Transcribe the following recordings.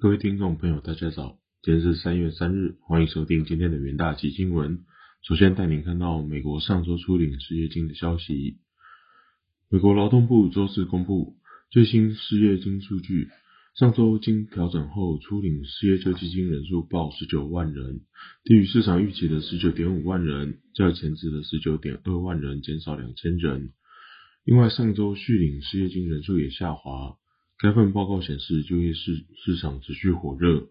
各位听众朋友，大家早，今天是三月三日，欢迎收听今天的元大基新闻。首先带您看到美国上周初领失业金的消息。美国劳动部周四公布最新失业金数据，上周经调整后初领失业救济金人数报十九万人，低于市场预期的十九点五万人，较前值的十九点二万人减少两千人。另外，上周续领失业金人数也下滑。该份报告显示，就业市市场持续火热。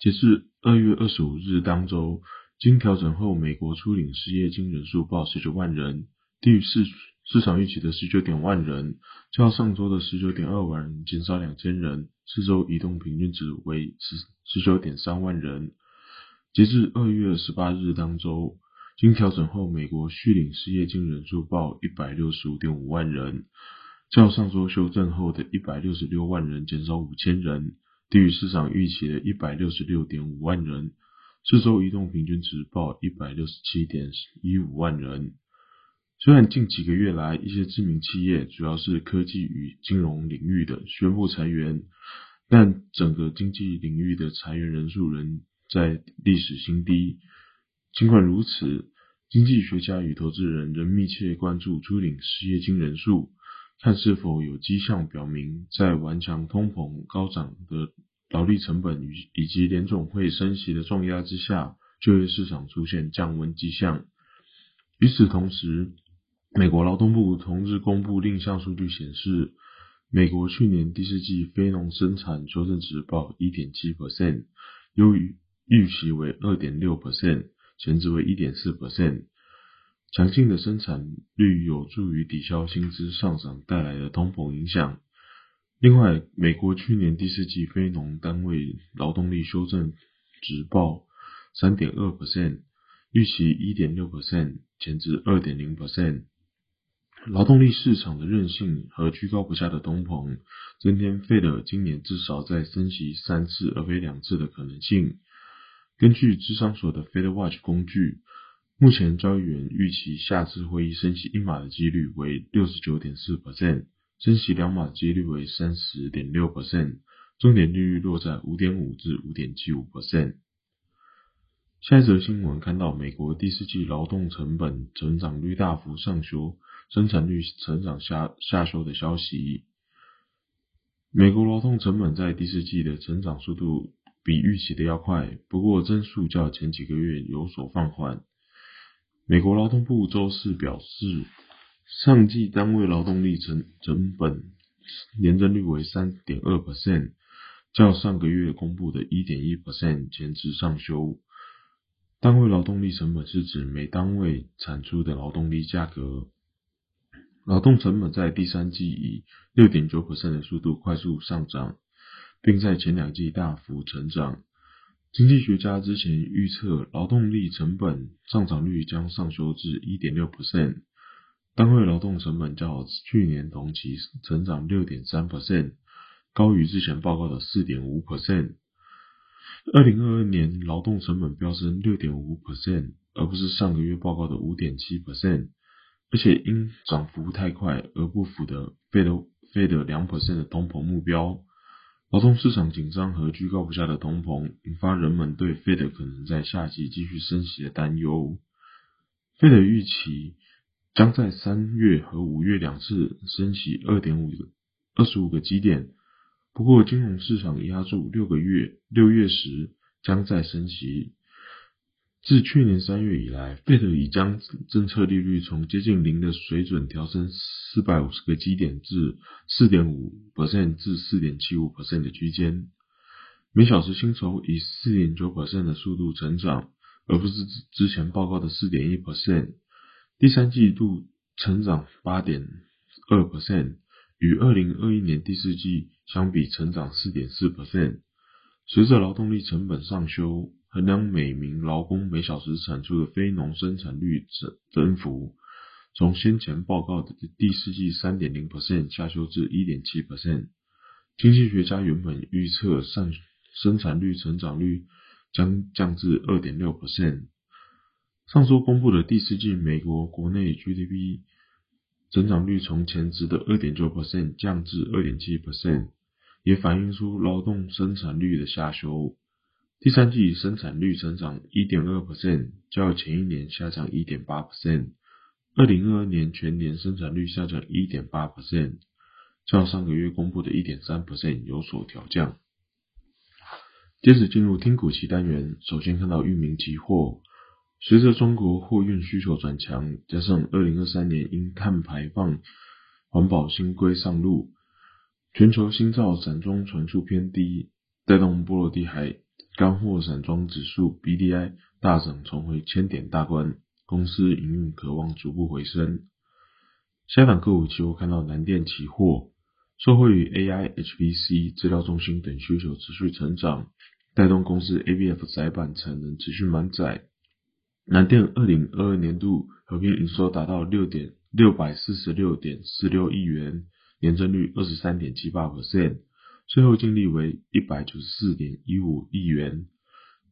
截至二月二十五日当周，经调整后，美国初领失业金人数报十九万人，低于市市场预期的十九点万人，较上周的十九点二万人减少两千人。四周移动平均值为十十九点三万人。截至二月十八日当周，经调整后，美国续领失业金人数报一百六十五点五万人。较上周修正后的一百六十六万人减少五千人，低于市场预期的一百六十六点五万人。四周移动平均值报一百六十七点一五万人。虽然近几个月来，一些知名企业，主要是科技与金融领域的宣布裁员，但整个经济领域的裁员人数仍在历史新低。尽管如此，经济学家与投资人仍密切关注初领失业金人数。看是否有迹象表明，在顽强通膨、高涨的劳力成本与以及联总会升息的重压之下，就业市场出现降温迹象。与此同时，美国劳动部同日公布另一项数据显示，美国去年第四季非农生产修正值报一点七 percent，优于预期为二点六 percent，前值为一点四 percent。强劲的生产率有助于抵消薪资上涨带来的通膨影响。另外，美国去年第四季非农单位劳动力修正值报三点二 percent，预期一点六 percent，前值二点零 percent。劳动力市场的韧性和居高不下的通膨，增添费德今年至少再升息三次而非两次的可能性。根据智商所的 Fed Watch 工具。目前交易员预期下次会议升息一码的几率为六十九点四 percent，升息两码的几率为三十点六 percent，重点利率落在五点五至五点七五 percent。下一则新闻看到美国第四季劳动成本成长率大幅上修，生产率成长下下修的消息。美国劳动成本在第四季的成长速度比预期的要快，不过增速较前几个月有所放缓。美国劳动部周四表示，上季单位劳动力成成本年增率为三点二 percent，较上个月公布的一点一 percent 前值上修。单位劳动力成本是指每单位产出的劳动力价格。劳动成本在第三季以六点九 percent 的速度快速上涨，并在前两季大幅成长。经济学家之前预测，劳动力成本上涨率将上修至一点六 percent，单位劳动成本较去年同期成长六点三 percent，高于之前报告的四点五 percent。二零二二年劳动成本飙升六点五 percent，而不是上个月报告的五点七 percent，而且因涨幅太快而不符的费的费的两 percent 的通膨目标。劳动市场紧张和居高不下的通膨，引发人们对费德可能在夏季继续升息的担忧。费德预期将在三月和五月两次升息二点五个二十五个基点，不过金融市场压住六个月，六月时将再升息。自去年三月以来，费德已将政策利率从接近零的水准调升四百五十个基点至四点五 percent 至四点七五 percent 的区间。每小时薪酬以四点九 percent 的速度成长，而不是之前报告的四点一 percent。第三季度成长八点二 percent，与二零二一年第四季相比成长四点四 percent。随着劳动力成本上修。衡量每名劳工每小时产出的非农生产率增增幅，从先前报告的第四季三点零 percent 下修至一点七 percent。经济学家原本预测上生产率成长率将降至二点六 percent。上周公布的第四季美国国内 GDP 增长率从前值的二点九 percent 降至二点七 percent，也反映出劳动生产率的下修。第三季生产率增长一点二 percent，较前一年下降一点八 percent。二零二二年全年生产率下降一点八 percent，较上个月公布的一点三 percent 有所调降。接着进入听股期单元，首先看到域名期货。随着中国货运需求转强，加上二零二三年因碳排放环保新规上路，全球新造散装船速偏低，带动波罗的海干货散装指数 BDI 大涨，重回千点大关，公司营运渴望逐步回升。香港个股期货看到南电期货，受惠于 AI、HPC、资料中心等需求持续成长，带动公司 ABF 载板产能持续满载。南电二零二二年度合并营收达到六点六百四十六点四六亿元，年增率二十三点七八 percent，税后净利为一百九十四点一五亿元，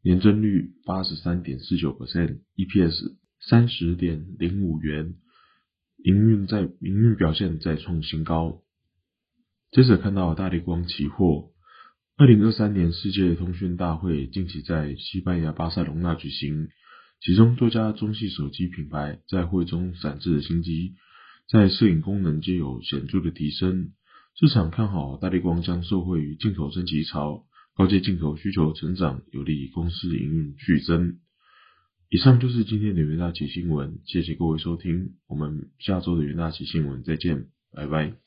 年增率八十三点四九 percent，EPS 三十点零五元，营运在营运表现再创新高。接着看到大力光期货，二零二三年世界通讯大会近期在西班牙巴塞隆纳举行。其中多家中系手机品牌在会中展示新机，在摄影功能皆有显著的提升。市场看好大力光将受惠于进口升级潮，高阶进口需求成长，有利公司营运剧增。以上就是今天的元大旗新闻，谢谢各位收听，我们下周的元大旗新闻再见，拜拜。